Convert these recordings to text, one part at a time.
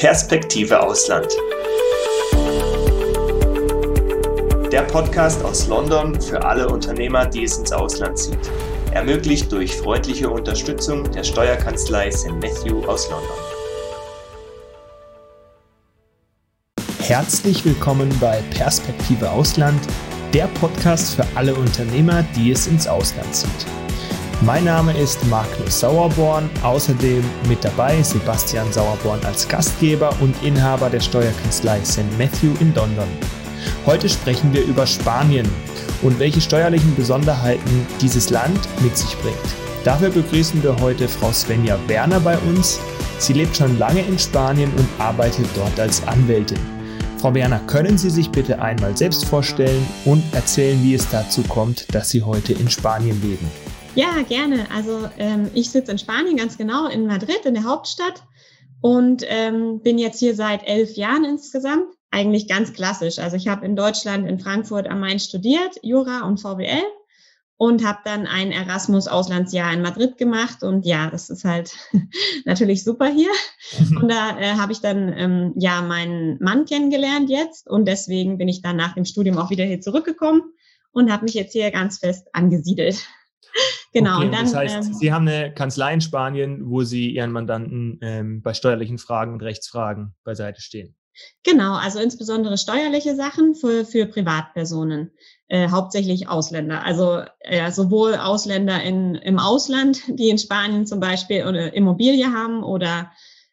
Perspektive Ausland. Der Podcast aus London für alle Unternehmer, die es ins Ausland zieht. Ermöglicht durch freundliche Unterstützung der Steuerkanzlei St. Matthew aus London. Herzlich willkommen bei Perspektive Ausland, der Podcast für alle Unternehmer, die es ins Ausland zieht. Mein Name ist Magnus Sauerborn, außerdem mit dabei Sebastian Sauerborn als Gastgeber und Inhaber der Steuerkanzlei St. Matthew in London. Heute sprechen wir über Spanien und welche steuerlichen Besonderheiten dieses Land mit sich bringt. Dafür begrüßen wir heute Frau Svenja Werner bei uns. Sie lebt schon lange in Spanien und arbeitet dort als Anwältin. Frau Werner, können Sie sich bitte einmal selbst vorstellen und erzählen, wie es dazu kommt, dass Sie heute in Spanien leben? Ja, gerne. Also ähm, ich sitze in Spanien, ganz genau, in Madrid, in der Hauptstadt und ähm, bin jetzt hier seit elf Jahren insgesamt. Eigentlich ganz klassisch. Also ich habe in Deutschland, in Frankfurt am Main studiert, Jura und VWL und habe dann ein Erasmus-Auslandsjahr in Madrid gemacht. Und ja, das ist halt natürlich super hier. Und da äh, habe ich dann ähm, ja meinen Mann kennengelernt jetzt und deswegen bin ich dann nach dem Studium auch wieder hier zurückgekommen und habe mich jetzt hier ganz fest angesiedelt. Genau. Okay, und dann, das heißt, ähm, Sie haben eine Kanzlei in Spanien, wo Sie Ihren Mandanten ähm, bei steuerlichen Fragen und Rechtsfragen beiseite stehen. Genau, also insbesondere steuerliche Sachen für, für Privatpersonen, äh, hauptsächlich Ausländer. Also äh, sowohl Ausländer in, im Ausland, die in Spanien zum Beispiel eine Immobilie haben oder,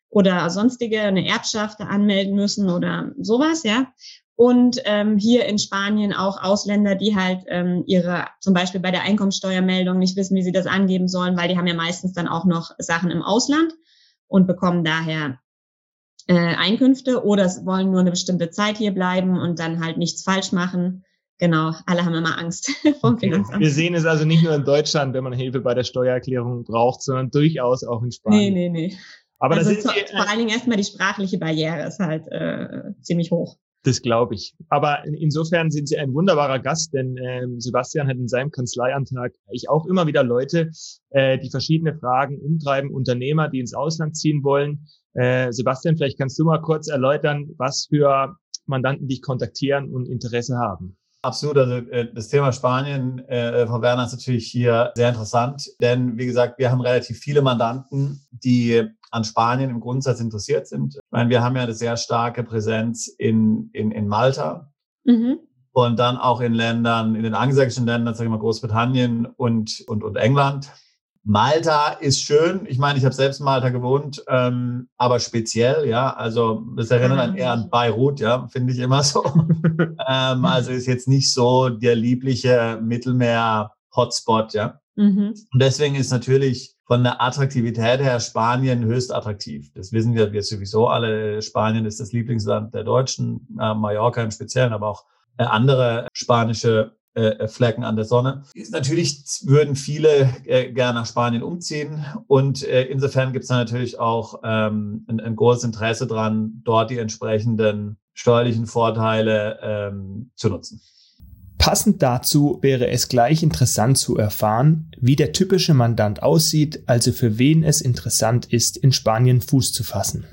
oder sonstige eine Erbschaft anmelden müssen oder sowas, ja und ähm, hier in Spanien auch Ausländer, die halt ähm, ihre, zum Beispiel bei der Einkommensteuermeldung nicht wissen, wie sie das angeben sollen, weil die haben ja meistens dann auch noch Sachen im Ausland und bekommen daher äh, Einkünfte oder wollen nur eine bestimmte Zeit hier bleiben und dann halt nichts falsch machen. Genau, alle haben immer Angst vom Finanzamt. Wir sehen es also nicht nur in Deutschland, wenn man Hilfe bei der Steuererklärung braucht, sondern durchaus auch in Spanien. Nee, nee, nee. Aber also das ist vor allen Dingen erstmal die sprachliche Barriere ist halt äh, ziemlich hoch. Das glaube ich. Aber insofern sind Sie ein wunderbarer Gast, denn äh, Sebastian hat in seinem Kanzleiantrag ich auch immer wieder Leute, äh, die verschiedene Fragen umtreiben, Unternehmer, die ins Ausland ziehen wollen. Äh, Sebastian, vielleicht kannst du mal kurz erläutern, was für Mandanten dich kontaktieren und Interesse haben. Absolut. Also äh, das Thema Spanien, äh, Frau Werner, ist natürlich hier sehr interessant, denn wie gesagt, wir haben relativ viele Mandanten, die an Spanien im Grundsatz interessiert sind. Ich meine, wir haben ja eine sehr starke Präsenz in, in, in Malta mhm. und dann auch in Ländern, in den angelsächsischen Ländern, sagen wir mal Großbritannien und, und, und England. Malta ist schön. Ich meine, ich habe selbst in Malta gewohnt, ähm, aber speziell, ja. Also das erinnert einen eher an Beirut, ja, finde ich immer so. ähm, also ist jetzt nicht so der liebliche Mittelmeer-Hotspot, ja. Mhm. Und deswegen ist natürlich von der Attraktivität her Spanien höchst attraktiv. Das wissen wir, wir sowieso alle. Spanien ist das Lieblingsland der Deutschen, äh, Mallorca im Speziellen, aber auch äh, andere spanische äh, Flecken an der Sonne. Natürlich würden viele äh, gerne nach Spanien umziehen und äh, insofern gibt es natürlich auch ähm, ein, ein, großes Interesse dran, dort die entsprechenden steuerlichen Vorteile ähm, zu nutzen. Passend dazu wäre es gleich interessant zu erfahren, wie der typische Mandant aussieht, also für wen es interessant ist, in Spanien Fuß zu fassen.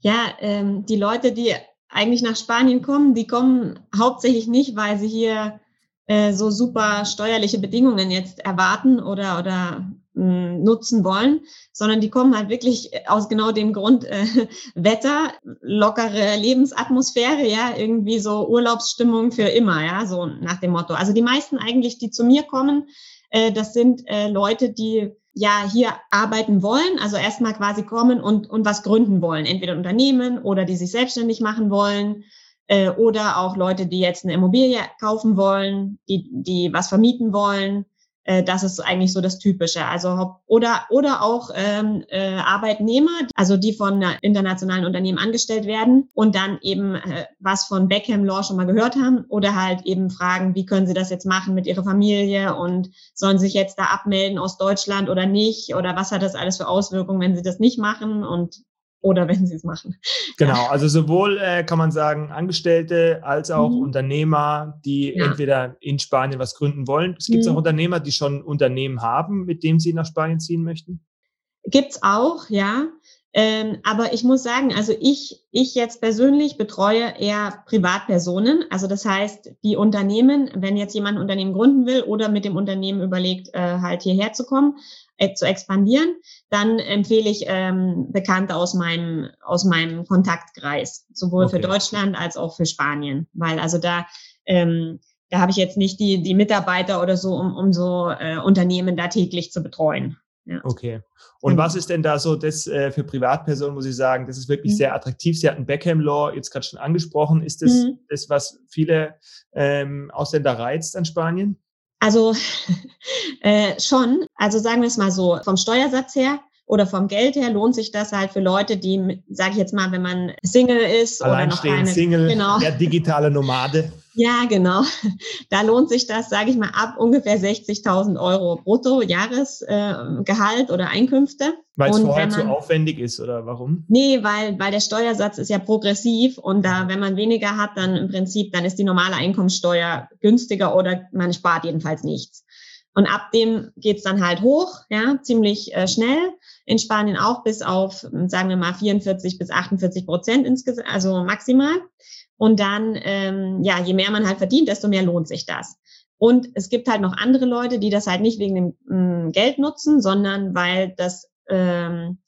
Ja, ähm, die Leute, die eigentlich nach Spanien kommen, die kommen hauptsächlich nicht, weil sie hier äh, so super steuerliche Bedingungen jetzt erwarten oder, oder nutzen wollen, sondern die kommen halt wirklich aus genau dem Grund äh, Wetter, lockere Lebensatmosphäre, ja, irgendwie so Urlaubsstimmung für immer, ja, so nach dem Motto. Also die meisten eigentlich, die zu mir kommen, äh, das sind äh, Leute, die ja hier arbeiten wollen, also erstmal quasi kommen und, und was gründen wollen, entweder Unternehmen oder die sich selbstständig machen wollen äh, oder auch Leute, die jetzt eine Immobilie kaufen wollen, die, die was vermieten wollen. Äh, das ist eigentlich so das Typische. Also oder oder auch ähm, äh, Arbeitnehmer, also die von internationalen Unternehmen angestellt werden und dann eben äh, was von Beckham Law schon mal gehört haben oder halt eben fragen, wie können sie das jetzt machen mit ihrer Familie und sollen sich jetzt da abmelden aus Deutschland oder nicht oder was hat das alles für Auswirkungen, wenn sie das nicht machen und oder wenn sie es machen. Genau, also sowohl äh, kann man sagen Angestellte als auch mhm. Unternehmer, die ja. entweder in Spanien was gründen wollen. Es gibt mhm. auch Unternehmer, die schon Unternehmen haben, mit dem sie nach Spanien ziehen möchten. Gibt's auch, ja. Ähm, aber ich muss sagen, also ich, ich jetzt persönlich betreue eher Privatpersonen. Also das heißt, die Unternehmen, wenn jetzt jemand ein Unternehmen gründen will oder mit dem Unternehmen überlegt, äh, halt hierher zu kommen, äh, zu expandieren, dann empfehle ich ähm, Bekannte aus meinem, aus meinem Kontaktkreis, sowohl okay. für Deutschland als auch für Spanien. Weil also da, ähm, da habe ich jetzt nicht die, die Mitarbeiter oder so, um, um so äh, Unternehmen da täglich zu betreuen. Ja. Okay. Und genau. was ist denn da so das äh, für Privatpersonen, muss ich sagen, das ist wirklich mhm. sehr attraktiv. Sie hatten Beckham Law jetzt gerade schon angesprochen. Ist das mhm. das, was viele ähm, Ausländer reizt an Spanien? Also äh, schon. Also sagen wir es mal so, vom Steuersatz her oder vom Geld her lohnt sich das halt für Leute, die, sage ich jetzt mal, wenn man Single ist oder noch keine Single, genau. der digitale Nomade. Ja, genau. Da lohnt sich das, sage ich mal, ab ungefähr 60.000 Euro brutto Jahresgehalt äh, oder Einkünfte. Weil es vorher man, zu aufwendig ist oder warum? Nee, weil, weil der Steuersatz ist ja progressiv und da, wenn man weniger hat, dann im Prinzip, dann ist die normale Einkommensteuer günstiger oder man spart jedenfalls nichts. Und ab dem geht's dann halt hoch, ja, ziemlich äh, schnell. In Spanien auch bis auf, sagen wir mal, 44 bis 48 Prozent insgesamt, also maximal. Und dann, ähm, ja, je mehr man halt verdient, desto mehr lohnt sich das. Und es gibt halt noch andere Leute, die das halt nicht wegen dem mh, mm, Geld nutzen, sondern weil das, ähm,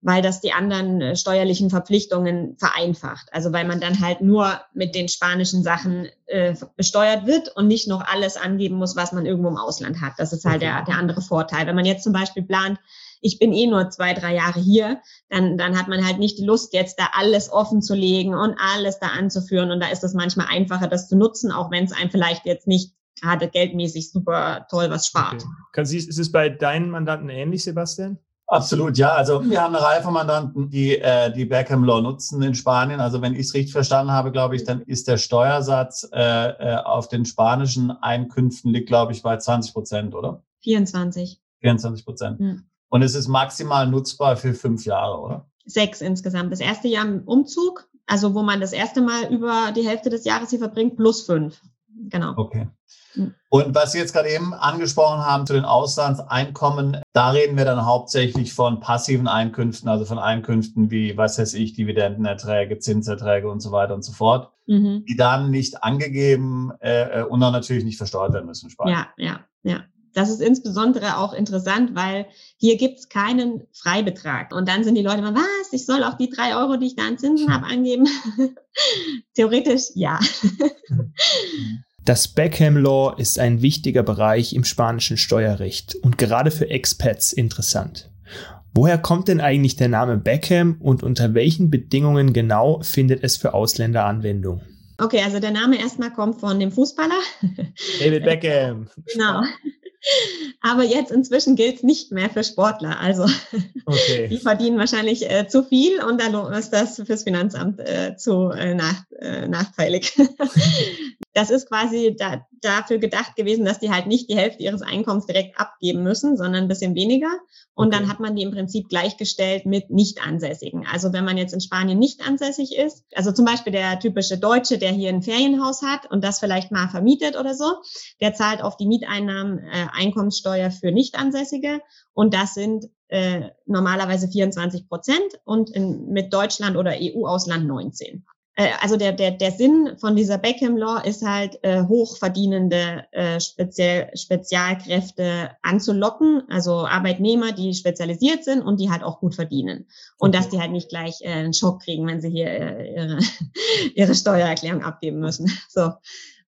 weil das die anderen äh, steuerlichen Verpflichtungen vereinfacht. Also weil man dann halt nur mit den spanischen Sachen äh, besteuert wird und nicht noch alles angeben muss, was man irgendwo im Ausland hat. Das ist halt der, der andere Vorteil. Wenn man jetzt zum Beispiel plant, ich bin eh nur zwei, drei Jahre hier, dann, dann hat man halt nicht die Lust, jetzt da alles offen zu legen und alles da anzuführen. Und da ist es manchmal einfacher, das zu nutzen, auch wenn es einem vielleicht jetzt nicht gerade geldmäßig super toll was spart. Okay. Ist es bei deinen Mandanten ähnlich, Sebastian? Absolut, ja. Also wir haben eine Reihe von Mandanten, die äh, die Beckham Law nutzen in Spanien. Also wenn ich es richtig verstanden habe, glaube ich, dann ist der Steuersatz äh, äh, auf den spanischen Einkünften liegt, glaube ich, bei 20 Prozent, oder? 24. 24 Prozent. Hm. Und es ist maximal nutzbar für fünf Jahre, oder? Sechs insgesamt. Das erste Jahr im Umzug, also wo man das erste Mal über die Hälfte des Jahres hier verbringt, plus fünf. Genau. Okay. Hm. Und was Sie jetzt gerade eben angesprochen haben zu den Auslandseinkommen, da reden wir dann hauptsächlich von passiven Einkünften, also von Einkünften wie, was weiß ich, Dividendenerträge, Zinserträge und so weiter und so fort, mhm. die dann nicht angegeben äh, und dann natürlich nicht versteuert werden müssen. Ja, ja, ja. Das ist insbesondere auch interessant, weil hier gibt's keinen Freibetrag. Und dann sind die Leute immer, was, ich soll auch die drei Euro, die ich da an Zinsen habe, angeben? Theoretisch ja. Das Beckham Law ist ein wichtiger Bereich im spanischen Steuerrecht und gerade für Expats interessant. Woher kommt denn eigentlich der Name Beckham und unter welchen Bedingungen genau findet es für Ausländer Anwendung? Okay, also der Name erstmal kommt von dem Fußballer. David Beckham. genau. Aber jetzt inzwischen gilt es nicht mehr für Sportler. Also okay. die verdienen wahrscheinlich äh, zu viel und dann ist das fürs Finanzamt äh, zu äh, nach, äh, nachteilig. das ist quasi da, dafür gedacht gewesen, dass die halt nicht die Hälfte ihres Einkommens direkt abgeben müssen, sondern ein bisschen weniger. Und okay. dann hat man die im Prinzip gleichgestellt mit Nicht-Ansässigen. Also wenn man jetzt in Spanien nicht ansässig ist, also zum Beispiel der typische Deutsche, der hier ein Ferienhaus hat und das vielleicht mal vermietet oder so, der zahlt auf die Mieteinnahmen äh, Einkommenssteuer für Nicht-Ansässige. Und das sind äh, normalerweise 24 Prozent und in, mit Deutschland oder EU-Ausland 19. Äh, also der, der, der Sinn von dieser Beckham Law ist halt, äh, hochverdienende äh, Spezial, Spezialkräfte anzulocken, also Arbeitnehmer, die spezialisiert sind und die halt auch gut verdienen. Und okay. dass die halt nicht gleich äh, einen Schock kriegen, wenn sie hier äh, ihre, ihre Steuererklärung abgeben müssen. So.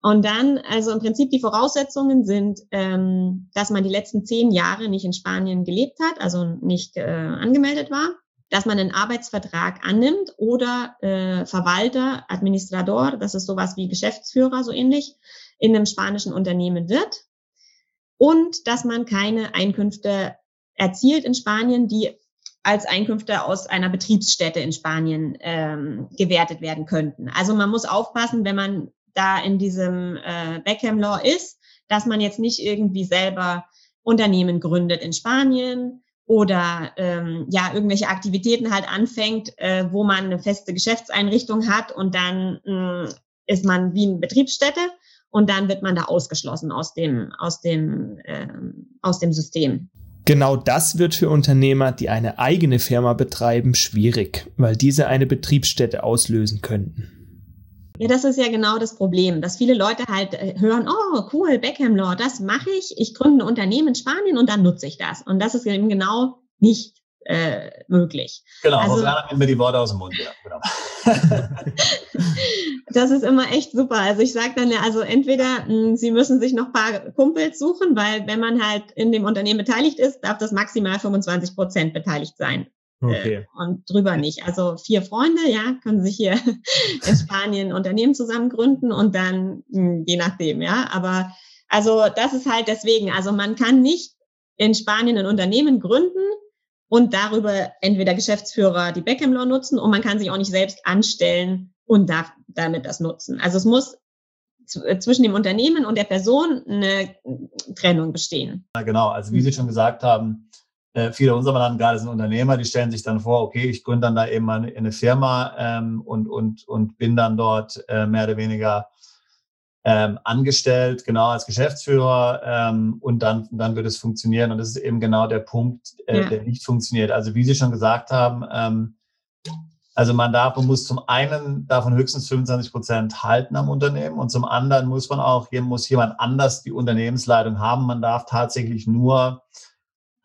Und dann, also im Prinzip die Voraussetzungen sind, ähm, dass man die letzten zehn Jahre nicht in Spanien gelebt hat, also nicht äh, angemeldet war dass man einen Arbeitsvertrag annimmt oder äh, Verwalter, Administrador, das ist sowas wie Geschäftsführer, so ähnlich, in einem spanischen Unternehmen wird. Und dass man keine Einkünfte erzielt in Spanien, die als Einkünfte aus einer Betriebsstätte in Spanien ähm, gewertet werden könnten. Also man muss aufpassen, wenn man da in diesem äh, Beckham Law ist, dass man jetzt nicht irgendwie selber Unternehmen gründet in Spanien, oder ähm, ja irgendwelche Aktivitäten halt anfängt, äh, wo man eine feste Geschäftseinrichtung hat und dann mh, mm, ist man wie eine Betriebsstätte und dann wird man da ausgeschlossen aus dem aus dem äh, aus dem System. Genau das wird für Unternehmer, die eine eigene Firma betreiben, schwierig, weil diese eine Betriebsstätte auslösen könnten. Ja, das ist ja genau das Problem, dass viele Leute halt äh, hören, oh cool, Beckham Law, das mache ich, ich gründe ein Unternehmen in Spanien und dann nutze ich das. Und das ist eben genau nicht äh, möglich. Genau, also, wir nehmen mir die Worte aus dem Mund. Ja, genau. das ist immer echt super. Also ich sage dann ja, also entweder mh, hm, Sie müssen sich noch paar Kumpels suchen, weil wenn man halt in dem Unternehmen beteiligt ist, darf das maximal 25 Prozent beteiligt sein. Okay. Äh, und drüber nicht. Also vier Freunde, ja, können sich hier in Spanien Unternehmen zusammen gründen und dann mh, hm, je nachdem, ja. Aber also das ist halt deswegen, also man kann nicht in Spanien ein Unternehmen gründen und darüber entweder Geschäftsführer die Beckham Law nutzen und man kann sich auch nicht selbst anstellen und darf damit das nutzen. Also es muss äh, zwischen dem Unternehmen und der Person eine Trennung bestehen. Ja, genau. Also wie Sie schon gesagt haben, äh, viele unserer Mandanten gerade sind Unternehmer, die stellen sich dann vor, okay, ich gründe dann da eben eine, Firma ähm, und, und, und bin dann dort äh, mehr oder weniger ähm, angestellt, genau als Geschäftsführer ähm, und dann, dann wird es funktionieren. Und das ist eben genau der Punkt, äh, ja. der nicht funktioniert. Also wie Sie schon gesagt haben, ähm, also man darf, man muss zum einen davon höchstens 25 Prozent halten am Unternehmen und zum anderen muss man auch, hier muss jemand anders die Unternehmensleitung haben. Man darf tatsächlich nur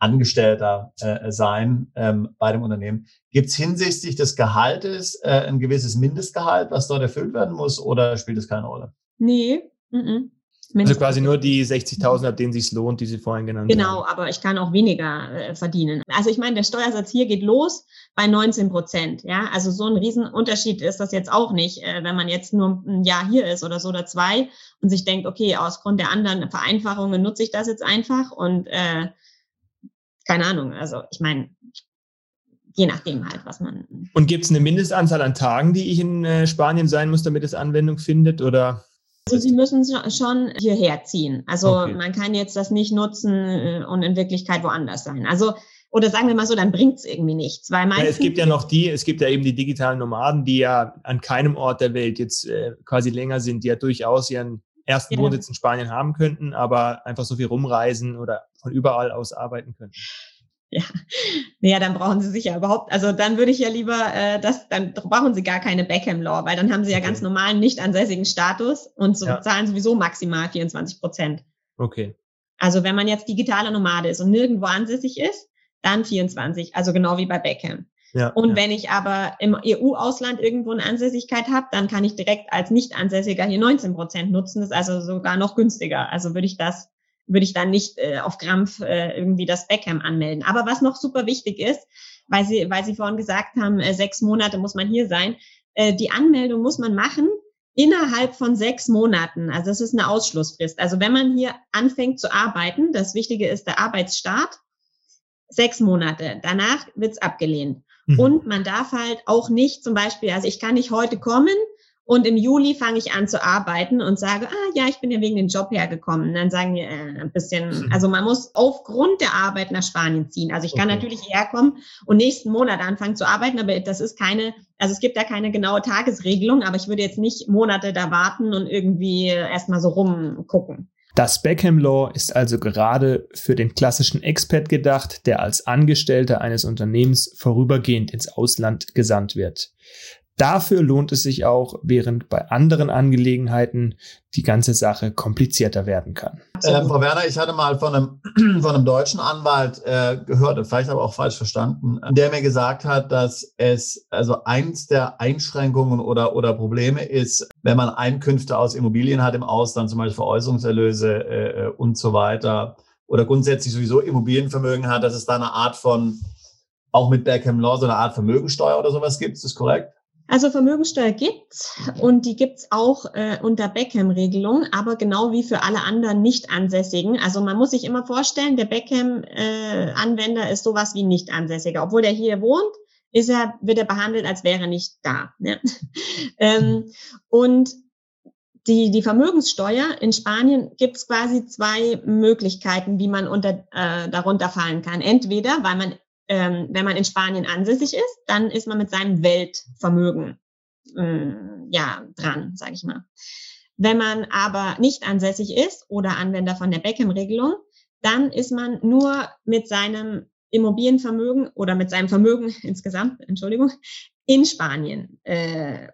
Angestellter äh, sein ähm, bei dem Unternehmen. Gibt es hinsichtlich des Gehaltes äh, ein gewisses Mindestgehalt, was dort erfüllt werden muss, oder spielt es keine Rolle? Nee. Mm -mm. Also quasi nur die 60.000, ab denen sich lohnt, die Sie vorhin genannt genau, haben. Genau, aber ich kann auch weniger äh, verdienen. Also ich meine, der Steuersatz hier geht los bei 19 Prozent. Ja, also so ein Riesenunterschied ist das jetzt auch nicht, äh, wenn man jetzt nur ein Jahr hier ist oder so oder zwei und sich denkt, okay, aus Grund der anderen Vereinfachungen nutze ich das jetzt einfach und äh, keine Ahnung. Also ich meine, je nachdem halt, was man. Und gibt es eine Mindestanzahl an Tagen, die ich in äh, Spanien sein muss, damit es Anwendung findet oder? Also Sie müssen schon hierher ziehen. Also okay. man kann jetzt das nicht nutzen äh, und in Wirklichkeit woanders sein. Also oder sagen wir mal so, dann bringt es irgendwie nichts. Weil ja, es gibt ja noch die, es gibt ja eben die digitalen Nomaden, die ja an keinem Ort der Welt jetzt äh, quasi länger sind, die ja durchaus ihren ersten ja. Wohnsitz in Spanien haben könnten, aber einfach so viel rumreisen oder von überall aus arbeiten könnten. Ja, naja, dann brauchen sie sich ja überhaupt, also dann würde ich ja lieber, äh, das, dann brauchen sie gar keine Beckham Law, weil dann haben sie ja okay. ganz normalen, nicht ansässigen Status und so ja. zahlen sowieso maximal 24 Prozent. Okay. Also wenn man jetzt digitaler Nomade ist und nirgendwo ansässig ist, dann 24, also genau wie bei Beckham. Ja, und ja. wenn ich aber im EU-Ausland irgendwo eine Ansässigkeit habe, dann kann ich direkt als Nicht-Ansässiger hier 19 Prozent nutzen. Das ist also sogar noch günstiger. Also würde ich das würde ich dann nicht äh, auf Krampf äh, irgendwie das Beckham anmelden. Aber was noch super wichtig ist, weil Sie, weil Sie vorhin gesagt haben, äh, sechs Monate muss man hier sein, äh, die Anmeldung muss man machen innerhalb von sechs Monaten. Also das ist eine Ausschlussfrist. Also wenn man hier anfängt zu arbeiten, das Wichtige ist der Arbeitsstart, sechs Monate. Danach wird's abgelehnt. Mhm. Und man darf halt auch nicht zum Beispiel, also ich kann nicht heute kommen, und im Juli fange ich an zu arbeiten und sage, ah ja, ich bin ja wegen dem Job hergekommen. Und dann sagen wir äh, ein bisschen, also man muss aufgrund der Arbeit nach Spanien ziehen. Also ich kann okay. natürlich herkommen und nächsten Monat anfangen zu arbeiten, aber das ist keine, also es gibt da keine genaue Tagesregelung, aber ich würde jetzt nicht Monate da warten und irgendwie erstmal so rumgucken. Das Beckham Law ist also gerade für den klassischen Expat gedacht, der als Angestellter eines Unternehmens vorübergehend ins Ausland gesandt wird. Dafür lohnt es sich auch, während bei anderen Angelegenheiten die ganze Sache komplizierter werden kann. Ähm, Frau Werner, ich hatte mal von einem, von einem deutschen Anwalt äh, gehört, vielleicht aber auch falsch verstanden, der mir gesagt hat, dass es also eins der Einschränkungen oder, oder Probleme ist, wenn man Einkünfte aus Immobilien hat im Ausland, zum Beispiel Veräußerungserlöse äh, und so weiter, oder grundsätzlich sowieso Immobilienvermögen hat, dass es da eine Art von, auch mit Beckham Law, so eine Art Vermögensteuer oder sowas gibt. Ist das korrekt? Also Vermögensteuer gibt's und die gibt's auch äh, unter Beckham-Regelung, aber genau wie für alle anderen Nicht-Ansässigen. Also man muss sich immer vorstellen, der Beckham-Anwender äh, ist sowas wie Nicht-Ansässiger. Obwohl der hier wohnt, ist er, wird er behandelt, als wäre er nicht da. Ne? ähm, und die, die Vermögenssteuer in Spanien gibt es quasi zwei Möglichkeiten, wie man unter, äh, darunter fallen kann. Entweder, weil man ähm, wenn man in Spanien ansässig ist, dann ist man mit seinem Weltvermögen äh, ja dran, sage ich mal. Wenn man aber nicht ansässig ist oder Anwender von der Beckham-Regelung, dann ist man nur mit seinem Immobilienvermögen oder mit seinem Vermögen insgesamt, Entschuldigung, in Spanien äh,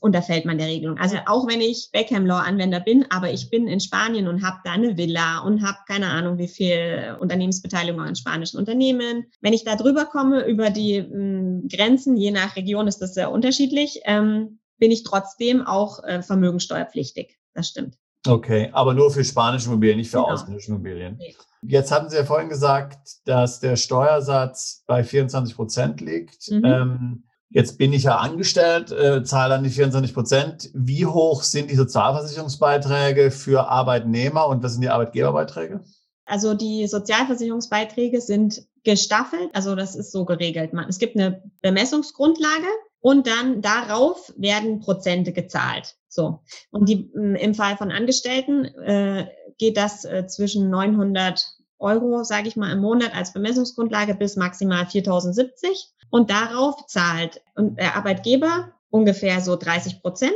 unterfällt man der Regelung. Also auch wenn ich Beckham Law Anwender bin, aber ich bin in Spanien und habe da eine Villa und habe keine Ahnung, wie viel Unternehmensbeteiligung an spanischen Unternehmen. Wenn ich da drüber komme über die mh, hm, Grenzen, je nach Region ist das sehr unterschiedlich, ähm, bin ich trotzdem auch äh, vermögensteuerpflichtig. Das stimmt. Okay, aber nur für spanische Immobilien, nicht für genau. ausländische Immobilien. Nee. Jetzt hatten Sie ja vorhin gesagt, dass der Steuersatz bei 24 Prozent liegt. Mhm. Ähm, jetzt bin ich ja angestellt, äh, zahle dann die 24 Prozent. Wie hoch sind die Sozialversicherungsbeiträge für Arbeitnehmer und was sind die Arbeitgeberbeiträge? Also die Sozialversicherungsbeiträge sind gestaffelt, also das ist so geregelt. Es gibt eine Bemessungsgrundlage und dann darauf werden Prozente gezahlt. So. Und die, im Fall von Angestellten äh, geht das äh, zwischen 900 Euro, sage ich mal, im Monat als Bemessungsgrundlage bis maximal 4.070. Und darauf zahlt der Arbeitgeber ungefähr so 30 Prozent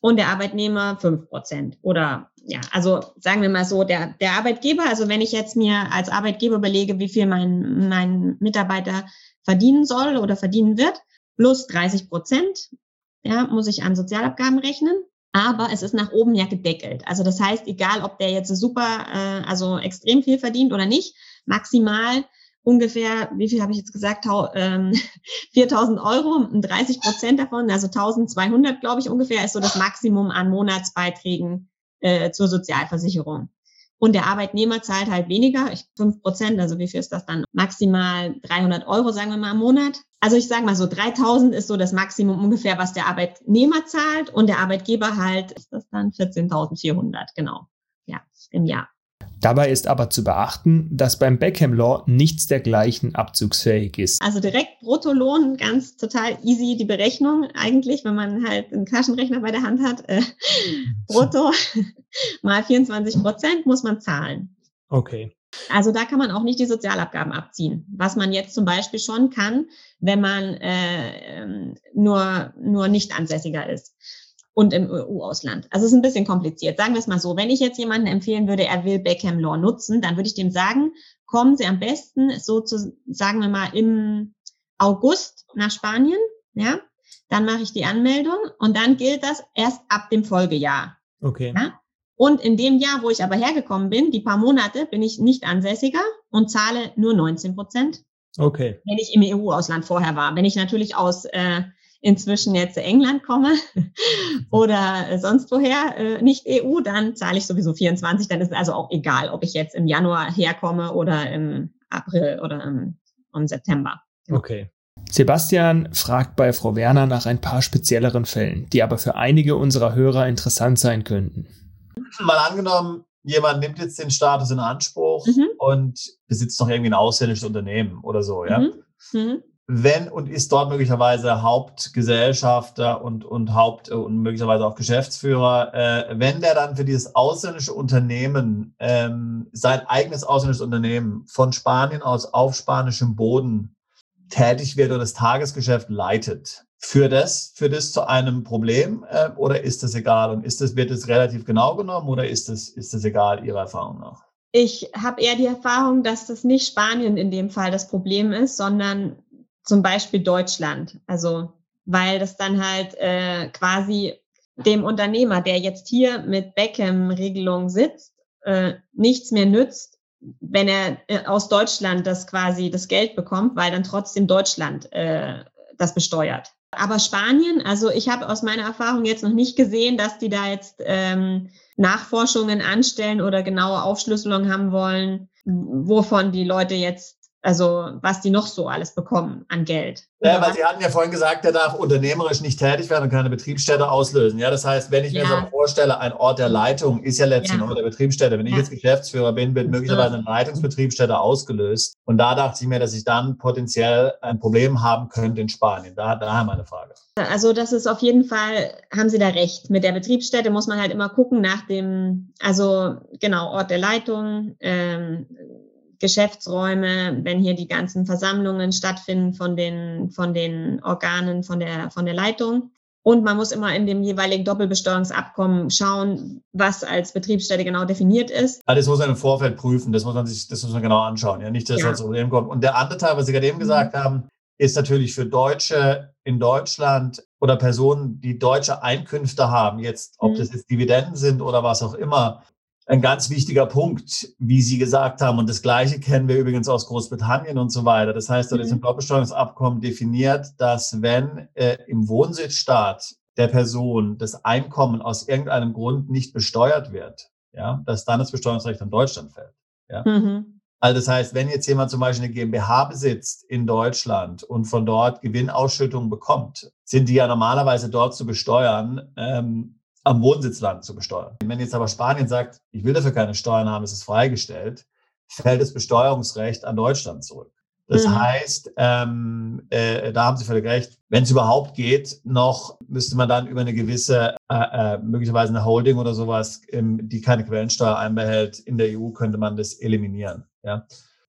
und der Arbeitnehmer 5 Prozent. Oder ja, also sagen wir mal so, der, der Arbeitgeber, also wenn ich jetzt mir als Arbeitgeber überlege, wie viel mein, mein Mitarbeiter verdienen soll oder verdienen wird, plus 30 Prozent, ja, muss ich an Sozialabgaben rechnen. Aber es ist nach oben ja gedeckelt. Also das heißt, egal ob der jetzt super, äh, also extrem viel verdient oder nicht, maximal ungefähr, wie viel habe ich jetzt gesagt, ähm, 4000 Euro, 30 Prozent davon, also 1200, glaube ich, ungefähr, ist so das Maximum an Monatsbeiträgen äh, zur Sozialversicherung. Und der Arbeitnehmer zahlt halt weniger, fünf Prozent, also wie viel ist das dann? Maximal 300 Euro, sagen wir mal, im Monat. Also ich sage mal so, 3000 ist so das Maximum ungefähr, was der Arbeitnehmer zahlt und der Arbeitgeber halt, ist das dann 14.400, genau, ja, im Jahr. Dabei ist aber zu beachten, dass beim Beckham Law nichts dergleichen abzugsfähig ist. Also direkt Bruttolohn, ganz total easy die Berechnung eigentlich, wenn man halt einen Taschenrechner bei der Hand hat. Äh, brutto mal 24 Prozent muss man zahlen. Okay. Also da kann man auch nicht die Sozialabgaben abziehen, was man jetzt zum Beispiel schon kann, wenn man äh, ähm, nur, nur nicht ansässiger ist und im EU-Ausland. Also es ist ein bisschen kompliziert. Sagen wir es mal so, wenn ich jetzt jemanden empfehlen würde, er will Beckham Law nutzen, dann würde ich dem sagen, kommen Sie am besten so zu, sagen wir mal, im August nach Spanien, ja, dann mache ich die Anmeldung und dann gilt das erst ab dem Folgejahr. Okay. Ja? Und in dem Jahr, wo ich aber hergekommen bin, die paar Monate, bin ich nicht ansässiger und zahle nur 19 Prozent. Okay. Wenn ich im EU-Ausland vorher war. Wenn ich natürlich aus äh, inzwischen jetzt England komme oder sonst woher, äh, nicht EU, dann zahle ich sowieso 24. Dann ist es also auch egal, ob ich jetzt im Januar herkomme oder im April oder im, im September. Okay. Sebastian fragt bei Frau Werner nach ein paar spezielleren Fällen, die aber für einige unserer Hörer interessant sein könnten. Mal angenommen, jemand nimmt jetzt den Status in Anspruch mhm. und besitzt noch irgendwie ein ausländisches Unternehmen oder so, ja. Mhm. Mhm wenn und ist dort möglicherweise Hauptgesellschafter und, und Haupt- und möglicherweise auch Geschäftsführer, äh, wenn der dann für dieses ausländische Unternehmen, ähm, sein eigenes ausländisches Unternehmen von Spanien aus auf spanischem Boden tätig wird oder das Tagesgeschäft leitet, führt das, führt das zu einem Problem äh, oder ist das egal? Und ist das, wird es relativ genau genommen oder ist das, ist das egal Ihrer Erfahrung nach? Ich habe eher die Erfahrung, dass das nicht Spanien in dem Fall das Problem ist, sondern zum Beispiel Deutschland. Also weil das dann halt äh, quasi dem Unternehmer, der jetzt hier mit Beckham-Regelung sitzt, äh, nichts mehr nützt, wenn er äh, aus Deutschland das quasi das Geld bekommt, weil dann trotzdem Deutschland äh, das besteuert. Aber Spanien, also ich habe aus meiner Erfahrung jetzt noch nicht gesehen, dass die da jetzt ähm, Nachforschungen anstellen oder genaue Aufschlüsselung haben wollen, wovon die Leute jetzt also was die noch so alles bekommen an Geld. Ja, weil Sie hatten ja vorhin gesagt, der darf unternehmerisch nicht tätig werden und keine Betriebsstätte auslösen. Ja, das heißt, wenn ich ja. mir so vorstelle, ein Ort der Leitung ist ja letztlich ja. Der Betriebsstätte. Wenn ich jetzt Geschäftsführer bin, wird möglicherweise eine Leitungsbetriebsstätte ausgelöst. Und da dachte ich mir, dass ich dann potenziell ein Problem haben könnte in Spanien. Da, daher meine Frage. Also das ist auf jeden Fall, haben Sie da recht. Mit der Betriebsstätte muss man halt immer gucken nach dem, also genau, Ort der Leitung, ähm, Geschäftsräume, wenn hier die ganzen Versammlungen stattfinden von den, von den Organen, von der, von der Leitung. Und man muss immer in dem jeweiligen Doppelbesteuerungsabkommen schauen, was als Betriebsstätte genau definiert ist. Also das muss man im Vorfeld prüfen, das muss man sich, das muss man genau anschauen, ja, nicht, dass ja. das Problem kommt. Und der andere Teil, was Sie gerade eben mhm. gesagt haben, ist natürlich für Deutsche in Deutschland oder Personen, die deutsche Einkünfte haben, jetzt, ob mhm. das jetzt Dividenden sind oder was auch immer, ein ganz wichtiger Punkt, wie Sie gesagt haben. Und das Gleiche kennen wir übrigens aus Großbritannien und so weiter. Das heißt, dort ist im mhm. Doppelbesteuerungsabkommen definiert, dass wenn äh, im Wohnsitzstaat der Person das Einkommen aus irgendeinem Grund nicht besteuert wird, ja, dass dann das Besteuerungsrecht an Deutschland fällt. Ja. Mhm. Also das heißt, wenn jetzt jemand zum Beispiel eine GmbH besitzt in Deutschland und von dort Gewinnausschüttungen bekommt, sind die ja normalerweise dort zu besteuern. Ähm, am Wohnsitzland zu besteuern. Wenn jetzt aber Spanien sagt, ich will dafür keine Steuern haben, es ist freigestellt, fällt das Besteuerungsrecht an Deutschland zurück. Das mhm. heißt, ähm, äh, da haben Sie völlig recht, wenn es überhaupt geht, noch müsste man dann über eine gewisse, äh, äh, möglicherweise eine Holding oder sowas, ähm, die keine Quellensteuer einbehält, in der EU könnte man das eliminieren. Ja.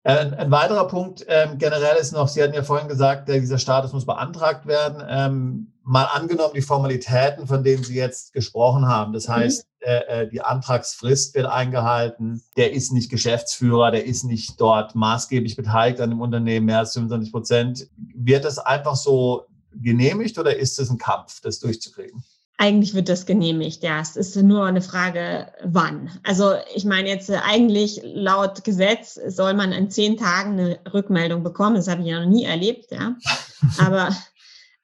Ein, ein weiterer Punkt ähm, generell ist noch, Sie hatten ja vorhin gesagt, äh, dieser Status muss beantragt werden. Ähm, mal angenommen, die Formalitäten, von denen Sie jetzt gesprochen haben. Das mhm. heißt, äh, äh, die Antragsfrist wird eingehalten. Der ist nicht Geschäftsführer, der ist nicht dort maßgeblich beteiligt an dem Unternehmen, mehr als 25 Prozent. Wird das einfach so genehmigt oder ist es ein Kampf, das durchzukriegen? Eigentlich wird das genehmigt, ja. Es ist nur eine Frage, wann. Also ich meine jetzt äh, eigentlich laut Gesetz soll man in zehn Tagen eine Rückmeldung bekommen. Das habe ich ja noch nie erlebt, ja. Aber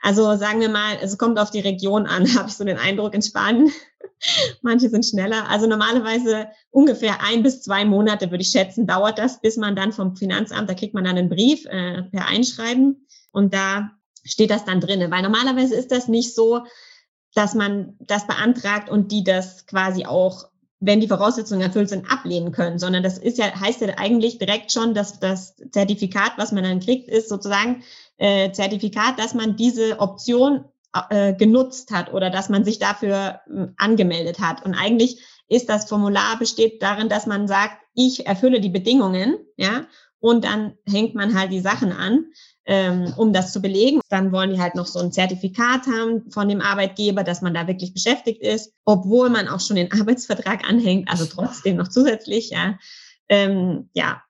also sagen wir mal, es kommt auf die Region an, habe ich so den Eindruck in Spanien. Manche sind schneller. Also normalerweise ungefähr ein bis zwei Monate würde ich schätzen, dauert das, bis man dann vom Finanzamt, da kriegt man dann einen Brief äh, per Einschreiben und da steht das dann drinne. Weil normalerweise ist das nicht so, dass man das beantragt und die das quasi auch, wenn die Voraussetzungen erfüllt sind, ablehnen können, sondern das ist ja, heißt ja eigentlich direkt schon, dass das Zertifikat, was man dann kriegt, ist sozusagen äh, Zertifikat, dass man diese Option äh, genutzt hat oder dass man sich dafür äh, angemeldet hat. Und eigentlich ist das Formular besteht darin, dass man sagt, ich erfülle die Bedingungen, ja, und dann hängt man halt die Sachen an ähm, um das zu belegen. Dann wollen die halt noch so ein Zertifikat haben von dem Arbeitgeber, dass man da wirklich beschäftigt ist, obwohl man auch schon den Arbeitsvertrag anhängt, also trotzdem noch zusätzlich, ja. Ähm, ja,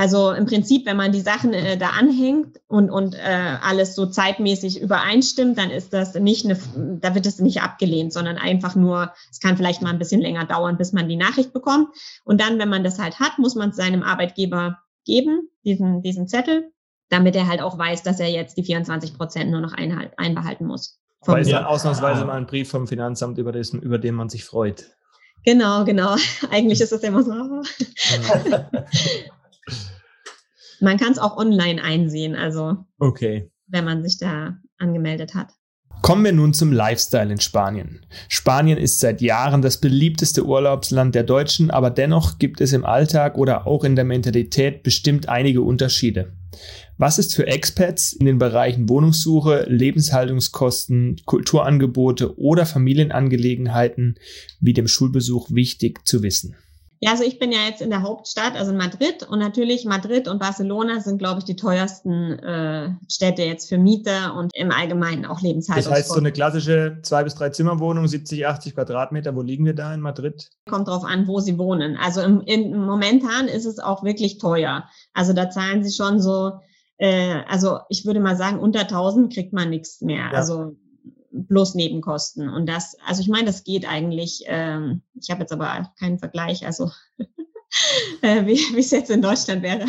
also im Prinzip, wenn man die Sachen äh, da anhängt und, und äh, alles so zeitmäßig übereinstimmt, dann ist das nicht eine, da wird es nicht abgelehnt, sondern einfach nur, es kann vielleicht mal ein bisschen länger dauern, bis man die Nachricht bekommt. Und dann, wenn man das halt hat, muss man es seinem Arbeitgeber geben, diesen, diesen Zettel damit er halt auch weiß, dass er jetzt die 24 Prozent nur noch einhalt, einbehalten muss. Weil ja ausnahmsweise mal ein Brief vom Finanzamt, über, das, über den man sich freut. Genau, genau. Eigentlich ist das immer so. man kann es auch online einsehen, also okay. wenn man sich da angemeldet hat. Kommen wir nun zum Lifestyle in Spanien. Spanien ist seit Jahren das beliebteste Urlaubsland der Deutschen, aber dennoch gibt es im Alltag oder auch in der Mentalität bestimmt einige Unterschiede. Was ist für Expats in den Bereichen Wohnungssuche, Lebenshaltungskosten, Kulturangebote oder Familienangelegenheiten wie dem Schulbesuch wichtig zu wissen? Ja, also ich bin ja jetzt in der Hauptstadt, also in Madrid. Und natürlich Madrid und Barcelona sind, glaube ich, die teuersten äh, Städte jetzt für Mieter und im Allgemeinen auch Lebenshaltungskosten. Das heißt, so eine klassische zwei bis drei Zimmerwohnung, 70, 80 Quadratmeter, wo liegen wir da in Madrid? Kommt drauf an, wo Sie wohnen. Also im, im momentan ist es auch wirklich teuer. Also da zahlen Sie schon so äh, also ich würde mal sagen, unter 1000 kriegt man nichts mehr. Ja. Also bloß Nebenkosten. Und das, also ich meine, das geht eigentlich. Ähm, ich habe jetzt aber keinen Vergleich, also äh, wie wie es jetzt in Deutschland wäre.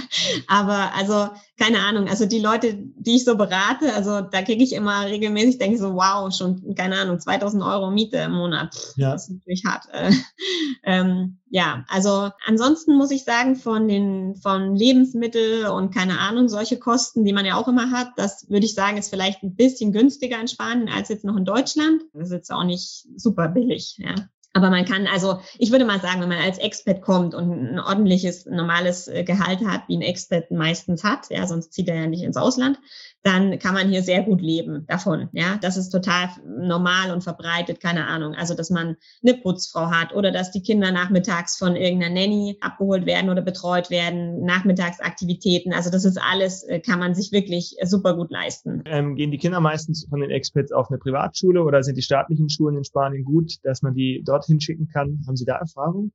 Aber also keine Ahnung, also die Leute, die ich so berate, also da kriege ich immer regelmäßig, denke ich so, wow, schon, keine Ahnung, 2000 Euro Miete im Monat. Ja. Das ist natürlich hart. Äh, ähm, ja, also ansonsten muss ich sagen, von den, von Lebensmittel und keine Ahnung, solche Kosten, die man ja auch immer hat, das würde ich sagen, ist vielleicht ein bisschen günstiger in Spanien als jetzt noch in Deutschland. Das ist jetzt auch nicht super billig, ja. Aber man kann, also ich würde mal sagen, wenn man als Expat kommt und ein ordentliches, normales äh, Gehalt hat, wie ein Expat meistens hat, ja, sonst zieht er ja nicht ins Ausland, dann kann man hier sehr gut leben davon. Ja, das ist total normal und verbreitet, keine Ahnung. Also, dass man eine Putzfrau hat oder dass die Kinder nachmittags von irgendeiner Nanny abgeholt werden oder betreut werden, Nachmittagsaktivitäten. Also, das ist alles, äh, kann man sich wirklich super gut leisten. Ähm, gehen die Kinder meistens von den Expats auf eine Privatschule oder sind die staatlichen Schulen in Spanien gut, dass man die dorthin schicken kann? Haben Sie da Erfahrung?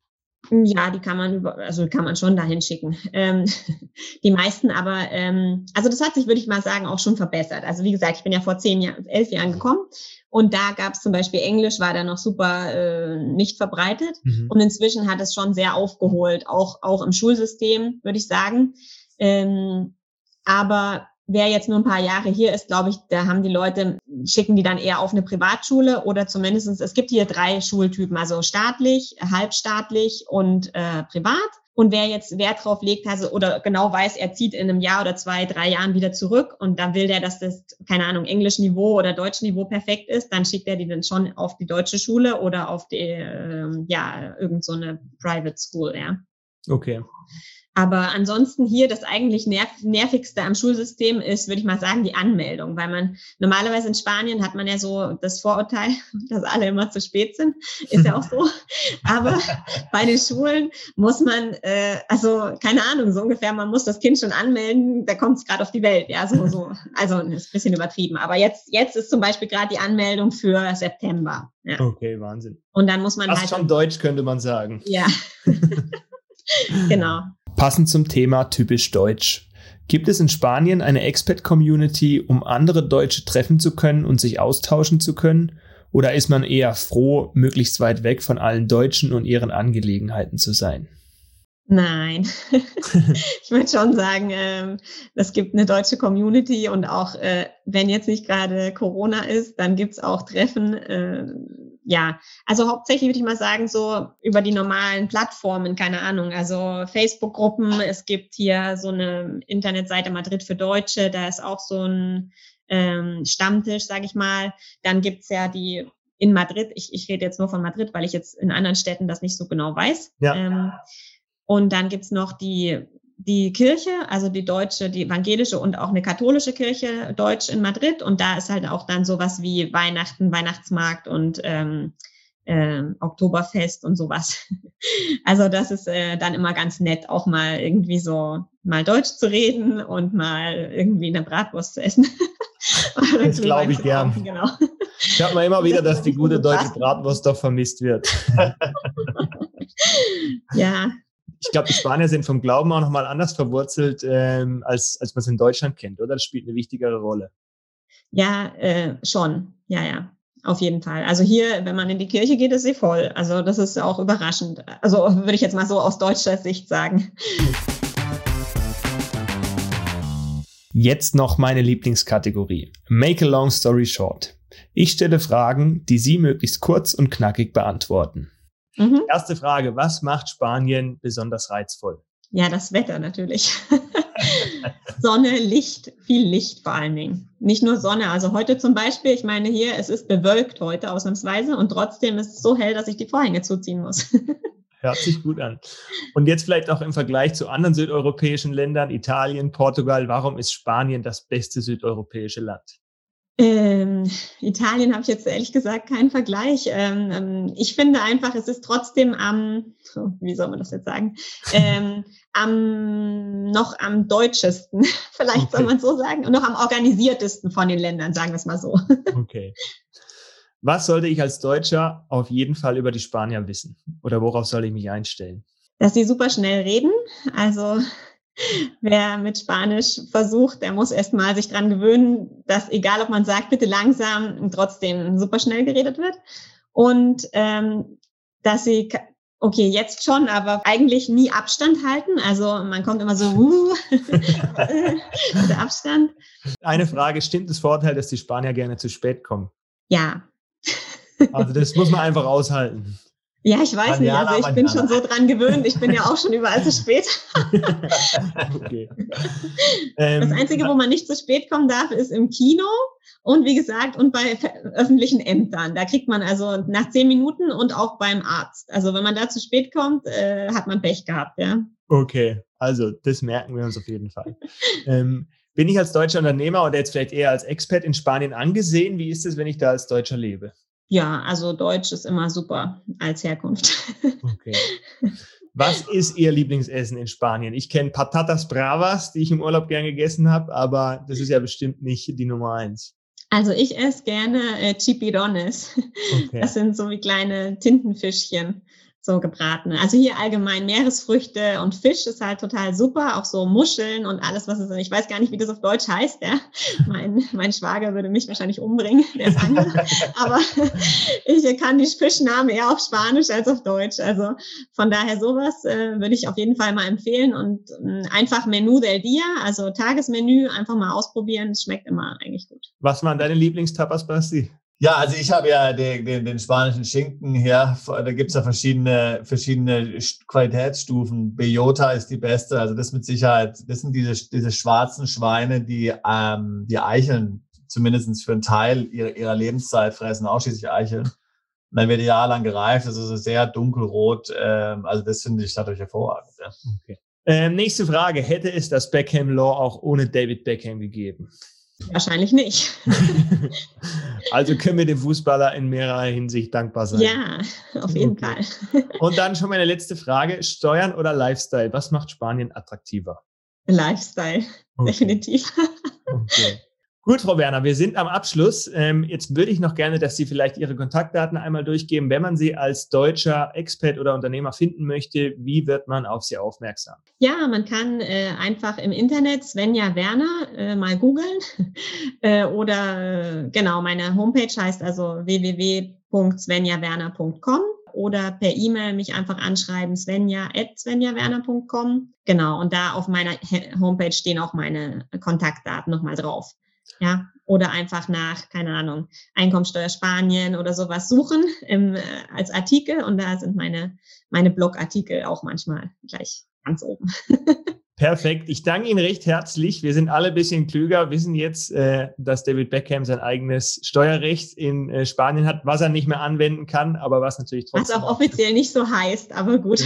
Ja, die kann man über, also kann man schon dahin schicken. Ähm, die meisten aber, ähm, also das hat sich, würde ich mal sagen, auch schon verbessert. Also wie gesagt, ich bin ja vor zehn Jahren, elf Jahren gekommen und da gab es zum Beispiel Englisch, war da noch super äh, nicht verbreitet. Mhm. Und inzwischen hat es schon sehr aufgeholt, auch, auch im Schulsystem, würde ich sagen. Ähm, aber wer jetzt nur ein paar Jahre hier ist, glaube ich, da haben die Leute, schicken die dann eher auf eine Privatschule oder zumindestens es gibt hier drei Schultypen, also staatlich, halbstaatlich und äh, privat. Und wer jetzt Wert drauf legt, also oder genau weiß, er zieht in einem Jahr oder zwei, drei Jahren wieder zurück und dann will der, dass das, keine Ahnung, Englischniveau oder Deutschniveau perfekt ist, dann schickt er die dann schon auf die deutsche Schule oder auf die, äh, ja, irgend so eine Private School, ja. Okay. Aber ansonsten hier das eigentlich nerv nervigste am Schulsystem ist, würde ich mal sagen, die Anmeldung, weil man normalerweise in Spanien hat man ja so das Vorurteil, dass alle immer zu spät sind, ist ja auch so. Aber bei den Schulen muss man, äh, also keine Ahnung, so ungefähr, man muss das Kind schon anmelden, da kommt es gerade auf die Welt, ja, so, so. Also ist ein bisschen übertrieben. Aber jetzt, jetzt ist zum Beispiel gerade die Anmeldung für September. Ja. Okay, Wahnsinn. Und dann muss man Fast halt schon Deutsch könnte man sagen. Ja. genau. Passend zum Thema typisch deutsch. Gibt es in Spanien eine Expat-Community, um andere Deutsche treffen zu können und sich austauschen zu können? Oder ist man eher froh, möglichst weit weg von allen Deutschen und ihren Angelegenheiten zu sein? Nein, ich würde schon sagen, ähm, es gibt eine deutsche Community und auch äh, wenn jetzt nicht gerade Corona ist, dann gibt es auch Treffen. Äh, ja, also hauptsächlich würde ich mal sagen, so über die normalen Plattformen, keine Ahnung, also Facebook-Gruppen, es gibt hier so eine Internetseite Madrid für Deutsche, da ist auch so ein ähm, Stammtisch, sage ich mal. Dann gibt's ja die in Madrid, ich, ich rede jetzt nur von Madrid, weil ich jetzt in anderen Städten das nicht so genau weiß. Ja. Ähm, und dann gibt's noch die die Kirche, also die deutsche, die evangelische und auch eine katholische Kirche, Deutsch in Madrid. Und da ist halt auch dann sowas wie Weihnachten, Weihnachtsmarkt und ähm, äh, Oktoberfest und sowas. Also das ist äh, dann immer ganz nett, auch mal irgendwie so mal Deutsch zu reden und mal irgendwie eine Bratwurst zu essen. das glaube ich gern. Genau. Ich habe mir immer wieder, dass die gute deutsche Bratwurst doch vermisst wird. ja, ich glaube, die Spanier sind vom Glauben auch nochmal anders verwurzelt, ähm, als, als man es in Deutschland kennt, oder? Das spielt eine wichtigere Rolle. Ja, äh, schon. Ja, ja. Auf jeden Fall. Also hier, wenn man in die Kirche geht, ist sie voll. Also das ist auch überraschend. Also würde ich jetzt mal so aus deutscher Sicht sagen. Jetzt noch meine Lieblingskategorie. Make a long story short. Ich stelle Fragen, die Sie möglichst kurz und knackig beantworten. Mhm. Erste Frage, was macht Spanien besonders reizvoll? Ja, das Wetter natürlich. Sonne, Licht, viel Licht vor allen Dingen. Nicht nur Sonne. Also heute zum Beispiel, ich meine hier, es ist bewölkt heute ausnahmsweise und trotzdem ist es so hell, dass ich die Vorhänge zuziehen muss. Hört sich gut an. Und jetzt vielleicht auch im Vergleich zu anderen südeuropäischen Ländern, Italien, Portugal, warum ist Spanien das beste südeuropäische Land? Ähm, Italien habe ich jetzt ehrlich gesagt keinen Vergleich. Ähm, ähm, ich finde einfach, es ist trotzdem am, wie soll man das jetzt sagen, ähm, am noch am deutschesten, vielleicht okay. soll man so sagen, und noch am organisiertesten von den Ländern, sagen wir es mal so. Okay. Was sollte ich als Deutscher auf jeden Fall über die Spanier wissen? Oder worauf soll ich mich einstellen? Dass sie super schnell reden. Also Wer mit Spanisch versucht, der muss erstmal sich dran gewöhnen, dass egal ob man sagt, bitte langsam, trotzdem super schnell geredet wird. Und ähm, dass sie, okay, jetzt schon, aber eigentlich nie Abstand halten. Also man kommt immer so, uh, der Abstand. Eine Frage, stimmt das Vorteil, dass die Spanier gerne zu spät kommen? Ja. Also das muss man einfach aushalten. Ja, ich weiß Manjana, nicht. Also ich bin schon so dran gewöhnt. Ich bin ja auch schon überall zu spät. okay. Das Einzige, wo man nicht zu spät kommen darf, ist im Kino. Und wie gesagt, und bei öffentlichen Ämtern. Da kriegt man also nach zehn Minuten und auch beim Arzt. Also wenn man da zu spät kommt, äh, hat man Pech gehabt, ja. Okay, also das merken wir uns auf jeden Fall. ähm, bin ich als deutscher Unternehmer oder jetzt vielleicht eher als Expert in Spanien angesehen? Wie ist es, wenn ich da als Deutscher lebe? Ja, also Deutsch ist immer super als Herkunft. Okay. Was ist Ihr Lieblingsessen in Spanien? Ich kenne Patatas Bravas, die ich im Urlaub gern gegessen habe, aber das ist ja bestimmt nicht die Nummer eins. Also ich esse gerne äh, Chipirones. Okay. Das sind so wie kleine Tintenfischchen so gebratene. Also hier allgemein Meeresfrüchte und Fisch ist halt total super, auch so Muscheln und alles, was es ist. Ich weiß gar nicht, wie das auf Deutsch heißt. Ja? Mein, mein Schwager würde mich wahrscheinlich umbringen, der ist Aber ich kann die Fischnamen eher auf Spanisch als auf Deutsch. Also von daher sowas äh, würde ich auf jeden Fall mal empfehlen und äh, einfach Menü del Dia, also Tagesmenü, einfach mal ausprobieren. Es schmeckt immer eigentlich gut. Was waren deine Lieblingstapas, Basti? Ja, also ich habe ja den, den, den spanischen Schinken hier. Da gibt's ja verschiedene, verschiedene Qualitätsstufen. Bellota ist die beste. Also das mit Sicherheit, das sind diese, diese schwarzen Schweine, die ähm, die Eicheln zumindestens für einen Teil ihrer, ihrer Lebenszeit fressen, ausschließlich Eicheln. Und dann wird jahrelang gereift. Das ist sehr dunkelrot. Ähm, also das finde ich dadurch hervorragend. Ja. Okay. Ähm, nächste Frage. Hätte es das Beckham Law auch ohne David Beckham gegeben? Wahrscheinlich nicht. also können wir dem Fußballer in mehrerer Hinsicht dankbar sein. Ja, auf jeden okay. Fall. Und dann schon meine letzte Frage: Steuern oder Lifestyle? Was macht Spanien attraktiver? Lifestyle, okay. definitiv. Okay. Gut, Frau Werner, wir sind am Abschluss. Ähm, jetzt würde ich noch gerne, dass Sie vielleicht Ihre Kontaktdaten einmal durchgeben. Wenn man Sie als deutscher Expert oder Unternehmer finden möchte, wie wird man auf Sie aufmerksam? Ja, man kann äh, einfach im Internet Svenja Werner äh, mal googeln äh, oder äh, genau, meine Homepage heißt also www.svenjawerner.com oder per E-Mail mich einfach anschreiben, svenja.svenjawerner.com. Genau, und da auf meiner Homepage stehen auch meine Kontaktdaten nochmal drauf. Ja, oder einfach nach, keine Ahnung, Einkommensteuer Spanien oder sowas suchen im, äh, als Artikel und da sind meine, meine Blogartikel auch manchmal gleich ganz oben. Perfekt. Ich danke Ihnen recht herzlich. Wir sind alle ein bisschen klüger, wissen jetzt, äh, dass David Beckham sein eigenes Steuerrecht in äh, Spanien hat, was er nicht mehr anwenden kann, aber was natürlich trotzdem. Was auch offiziell nicht so heißt, aber gut.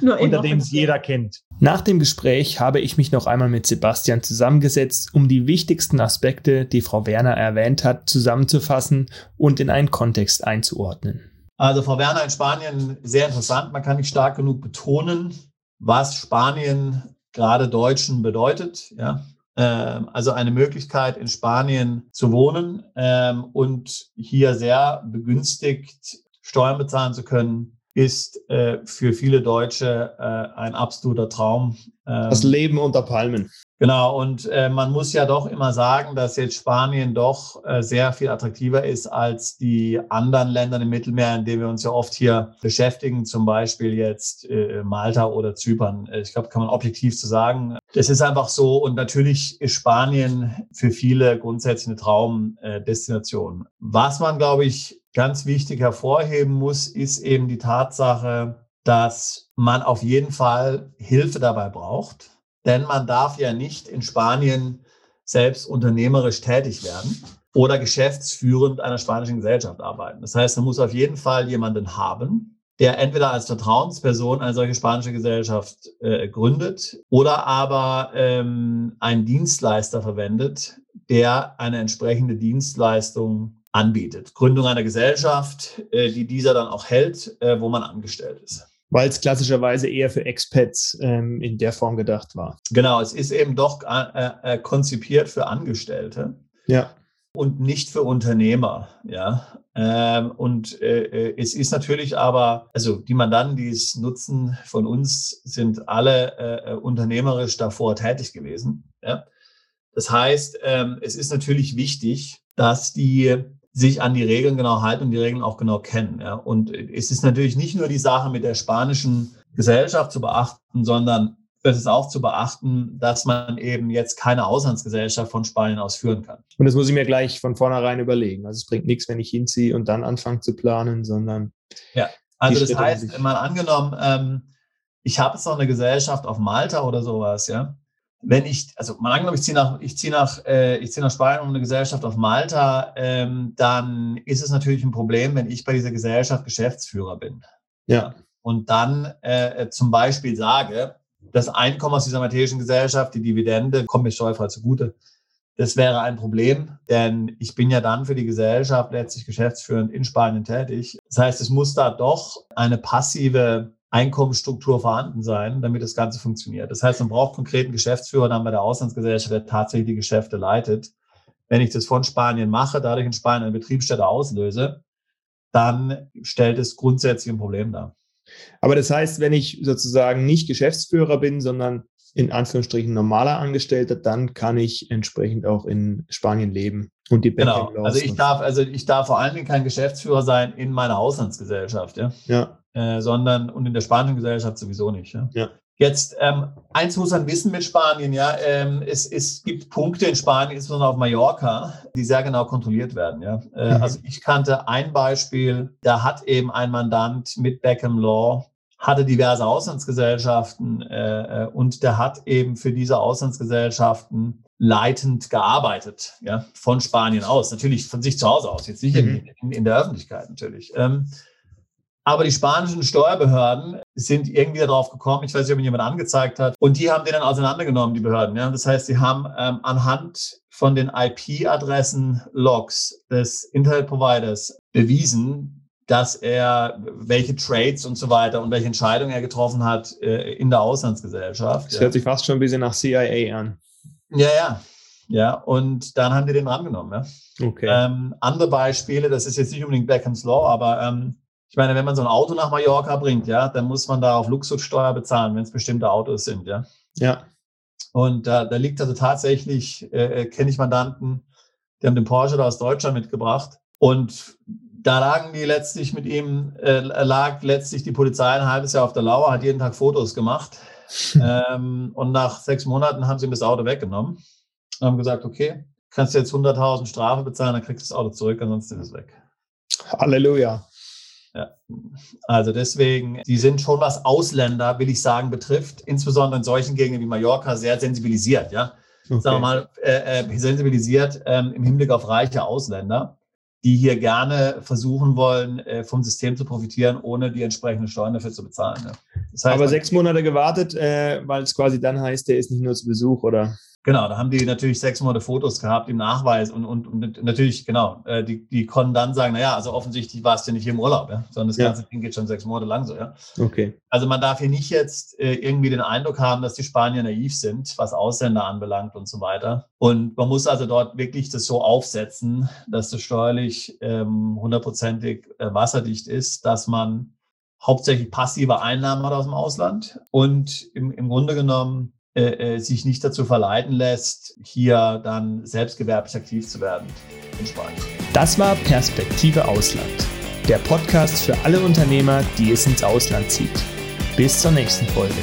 Genau. Unter dem es jeder kennt. Nach dem Gespräch habe ich mich noch einmal mit Sebastian zusammengesetzt, um die wichtigsten Aspekte, die Frau Werner erwähnt hat, zusammenzufassen und in einen Kontext einzuordnen. Also Frau Werner in Spanien sehr interessant. Man kann nicht stark genug betonen, was Spanien gerade Deutschen bedeutet. Ja? Ähm, also eine Möglichkeit, in Spanien zu wohnen ähm, und hier sehr begünstigt Steuern bezahlen zu können, ist äh, für viele Deutsche äh, ein absoluter Traum. Ähm, das Leben unter Palmen. Genau, und äh, man muss ja doch immer sagen, dass jetzt Spanien doch äh, sehr viel attraktiver ist als die anderen Länder im Mittelmeer, in denen wir uns ja oft hier beschäftigen, zum Beispiel jetzt äh, Malta oder Zypern. Ich glaube, kann man objektiv zu so sagen. Das ist einfach so und natürlich ist Spanien für viele grundsätzlich eine Traumdestination. Was man, glaube ich, ganz wichtig hervorheben muss, ist eben die Tatsache, dass man auf jeden Fall Hilfe dabei braucht denn man darf ja nicht in Spanien selbst unternehmerisch tätig werden oder geschäftsführend einer spanischen Gesellschaft arbeiten. Das heißt, man muss auf jeden Fall jemanden haben, der entweder als Vertrauensperson eine solche spanische Gesellschaft äh, gründet oder aber ähm, einen Dienstleister verwendet, der eine entsprechende Dienstleistung anbietet. Gründung einer Gesellschaft, äh, die dieser dann auch hält, äh, wo man angestellt ist weil es klassischerweise eher für Expats ähm, in der Form gedacht war. Genau, es ist eben doch äh, äh, konzipiert für Angestellte. Ja. Und nicht für Unternehmer, ja. Ähm, und äh, äh, es ist natürlich aber, also die Mandanten, die es nutzen von uns, sind alle äh, äh unternehmerisch davor tätig gewesen. Ja? Das heißt, ähm, es ist natürlich wichtig, dass die sich an die Regeln genau halten und die Regeln auch genau kennen. Ja. Und es ist natürlich nicht nur die Sache mit der spanischen Gesellschaft zu beachten, sondern es ist auch zu beachten, dass man eben jetzt keine Auslandsgesellschaft von Spanien aus führen kann. Und das muss ich mir gleich von vornherein überlegen. Also es bringt nichts, wenn ich hinziehe und dann anfange zu planen, sondern Ja, also das heißt, mal angenommen, ähm, ich habe jetzt noch eine Gesellschaft auf Malta oder sowas, ja. Wenn ich, also mal angenommen, ich ziehe nach, ich ziehe nach, äh, ich ziehe nach Spanien um eine Gesellschaft auf Malta, ähm, dann ist es natürlich ein Problem, wenn ich bei dieser Gesellschaft Geschäftsführer bin. Ja. Und dann äh, zum Beispiel sage, das Einkommen aus dieser maltesischen Gesellschaft, die Dividende, kommt mir steuerfrei zugute. Das wäre ein Problem, denn ich bin ja dann für die Gesellschaft letztlich geschäftsführend in Spanien tätig. Das heißt, es muss da doch eine passive Einkommensstruktur vorhanden sein, damit das Ganze funktioniert. Das heißt, man braucht konkreten Geschäftsführer dann bei der Auslandsgesellschaft, der tatsächlich die Geschäfte leitet. Wenn ich das von Spanien mache, dadurch in Spanien eine Betriebsstätte auslöse, dann stellt es grundsätzlich ein Problem dar. Aber das heißt, wenn ich sozusagen nicht Geschäftsführer bin, sondern in Anführungsstrichen normaler Angestellter, dann kann ich entsprechend auch in Spanien leben und die Genau. Also ich darf, also ich darf vor allen Dingen kein Geschäftsführer sein in meiner Auslandsgesellschaft, ja. Ja. Äh, sondern und in der spanischen Gesellschaft sowieso nicht. Ja. ja. Jetzt, ähm, eins muss man wissen mit Spanien, ja, ähm, es, es gibt Punkte in Spanien, insbesondere auf Mallorca, die sehr genau kontrolliert werden, ja. Äh, mhm. Also ich kannte ein Beispiel, da hat eben ein Mandant mit Beckham Law hatte diverse Auslandsgesellschaften äh, äh, und der hat eben für diese Auslandsgesellschaften leitend gearbeitet, ja, von Spanien aus, natürlich von sich zu Hause aus, jetzt nicht mhm. in, in, der Öffentlichkeit natürlich. Ähm, aber die spanischen Steuerbehörden sind irgendwie darauf gekommen, ich weiß nicht, ob mir jemand angezeigt hat, und die haben den dann auseinandergenommen, die Behörden. Ja? Das heißt, sie haben ähm, anhand von den IP-Adressen-Logs des Internet-Providers bewiesen, dass er welche Trades und so weiter und welche Entscheidungen er getroffen hat äh, in der Auslandsgesellschaft. Das ja. hört sich fast schon ein bisschen nach CIA an. Ja, ja. Ja, und dann haben die den rangenommen. Ja. Okay. Ähm, andere Beispiele, das ist jetzt nicht unbedingt Beckham's Law, aber ähm, ich meine, wenn man so ein Auto nach Mallorca bringt, ja, dann muss man da auf Luxussteuer bezahlen, wenn es bestimmte Autos sind, ja. Ja. Und äh, da liegt also tatsächlich, äh, äh, kenne ich Mandanten, die haben den Porsche da aus Deutschland mitgebracht und da lagen die letztlich mit ihm, äh, lag letztlich die Polizei ein halbes Jahr auf der Lauer, hat jeden Tag Fotos gemacht. ähm, und nach sechs Monaten haben sie ihm das Auto weggenommen und haben gesagt, okay, kannst du jetzt 100.000 Strafe bezahlen, dann kriegst du das Auto zurück, ansonsten ist es weg. Halleluja. Ja. Also deswegen, die sind schon was Ausländer, will ich sagen, betrifft, insbesondere in solchen Gegenden wie Mallorca, sehr sensibilisiert, ja. Okay. Sagen wir mal, äh, äh, sensibilisiert ähm, im Hinblick auf reiche Ausländer die hier gerne versuchen wollen, äh, vom System zu profitieren, ohne die entsprechenden Steuern dafür zu bezahlen. Das heißt, Aber sechs Monate gewartet, äh, weil es quasi dann heißt, der ist nicht nur zu Besuch, oder? Genau, da haben die natürlich sechs Monate Fotos gehabt im Nachweis und, und, und natürlich, genau, äh, die, die konnten dann sagen, naja, also offensichtlich warst du nicht hier im Urlaub, ja, sondern das ganze ja. Ding geht schon sechs Monate lang so, ja. Okay. Also man darf hier nicht jetzt äh, irgendwie den Eindruck haben, dass die Spanier naiv sind, was Ausländer anbelangt und so weiter. Und man muss also dort wirklich das so aufsetzen, dass das steuerlich ähm, hundertprozentig äh, wasserdicht ist, dass man hauptsächlich passive Einnahmen hat aus dem Ausland und im, im Grunde genommen äh, sich nicht dazu verleiten lässt, hier dann selbstgewerblich aktiv zu werden in Spanien. Das war Perspektive Ausland, der Podcast für alle Unternehmer, die es ins Ausland zieht. Bis zur nächsten Folge.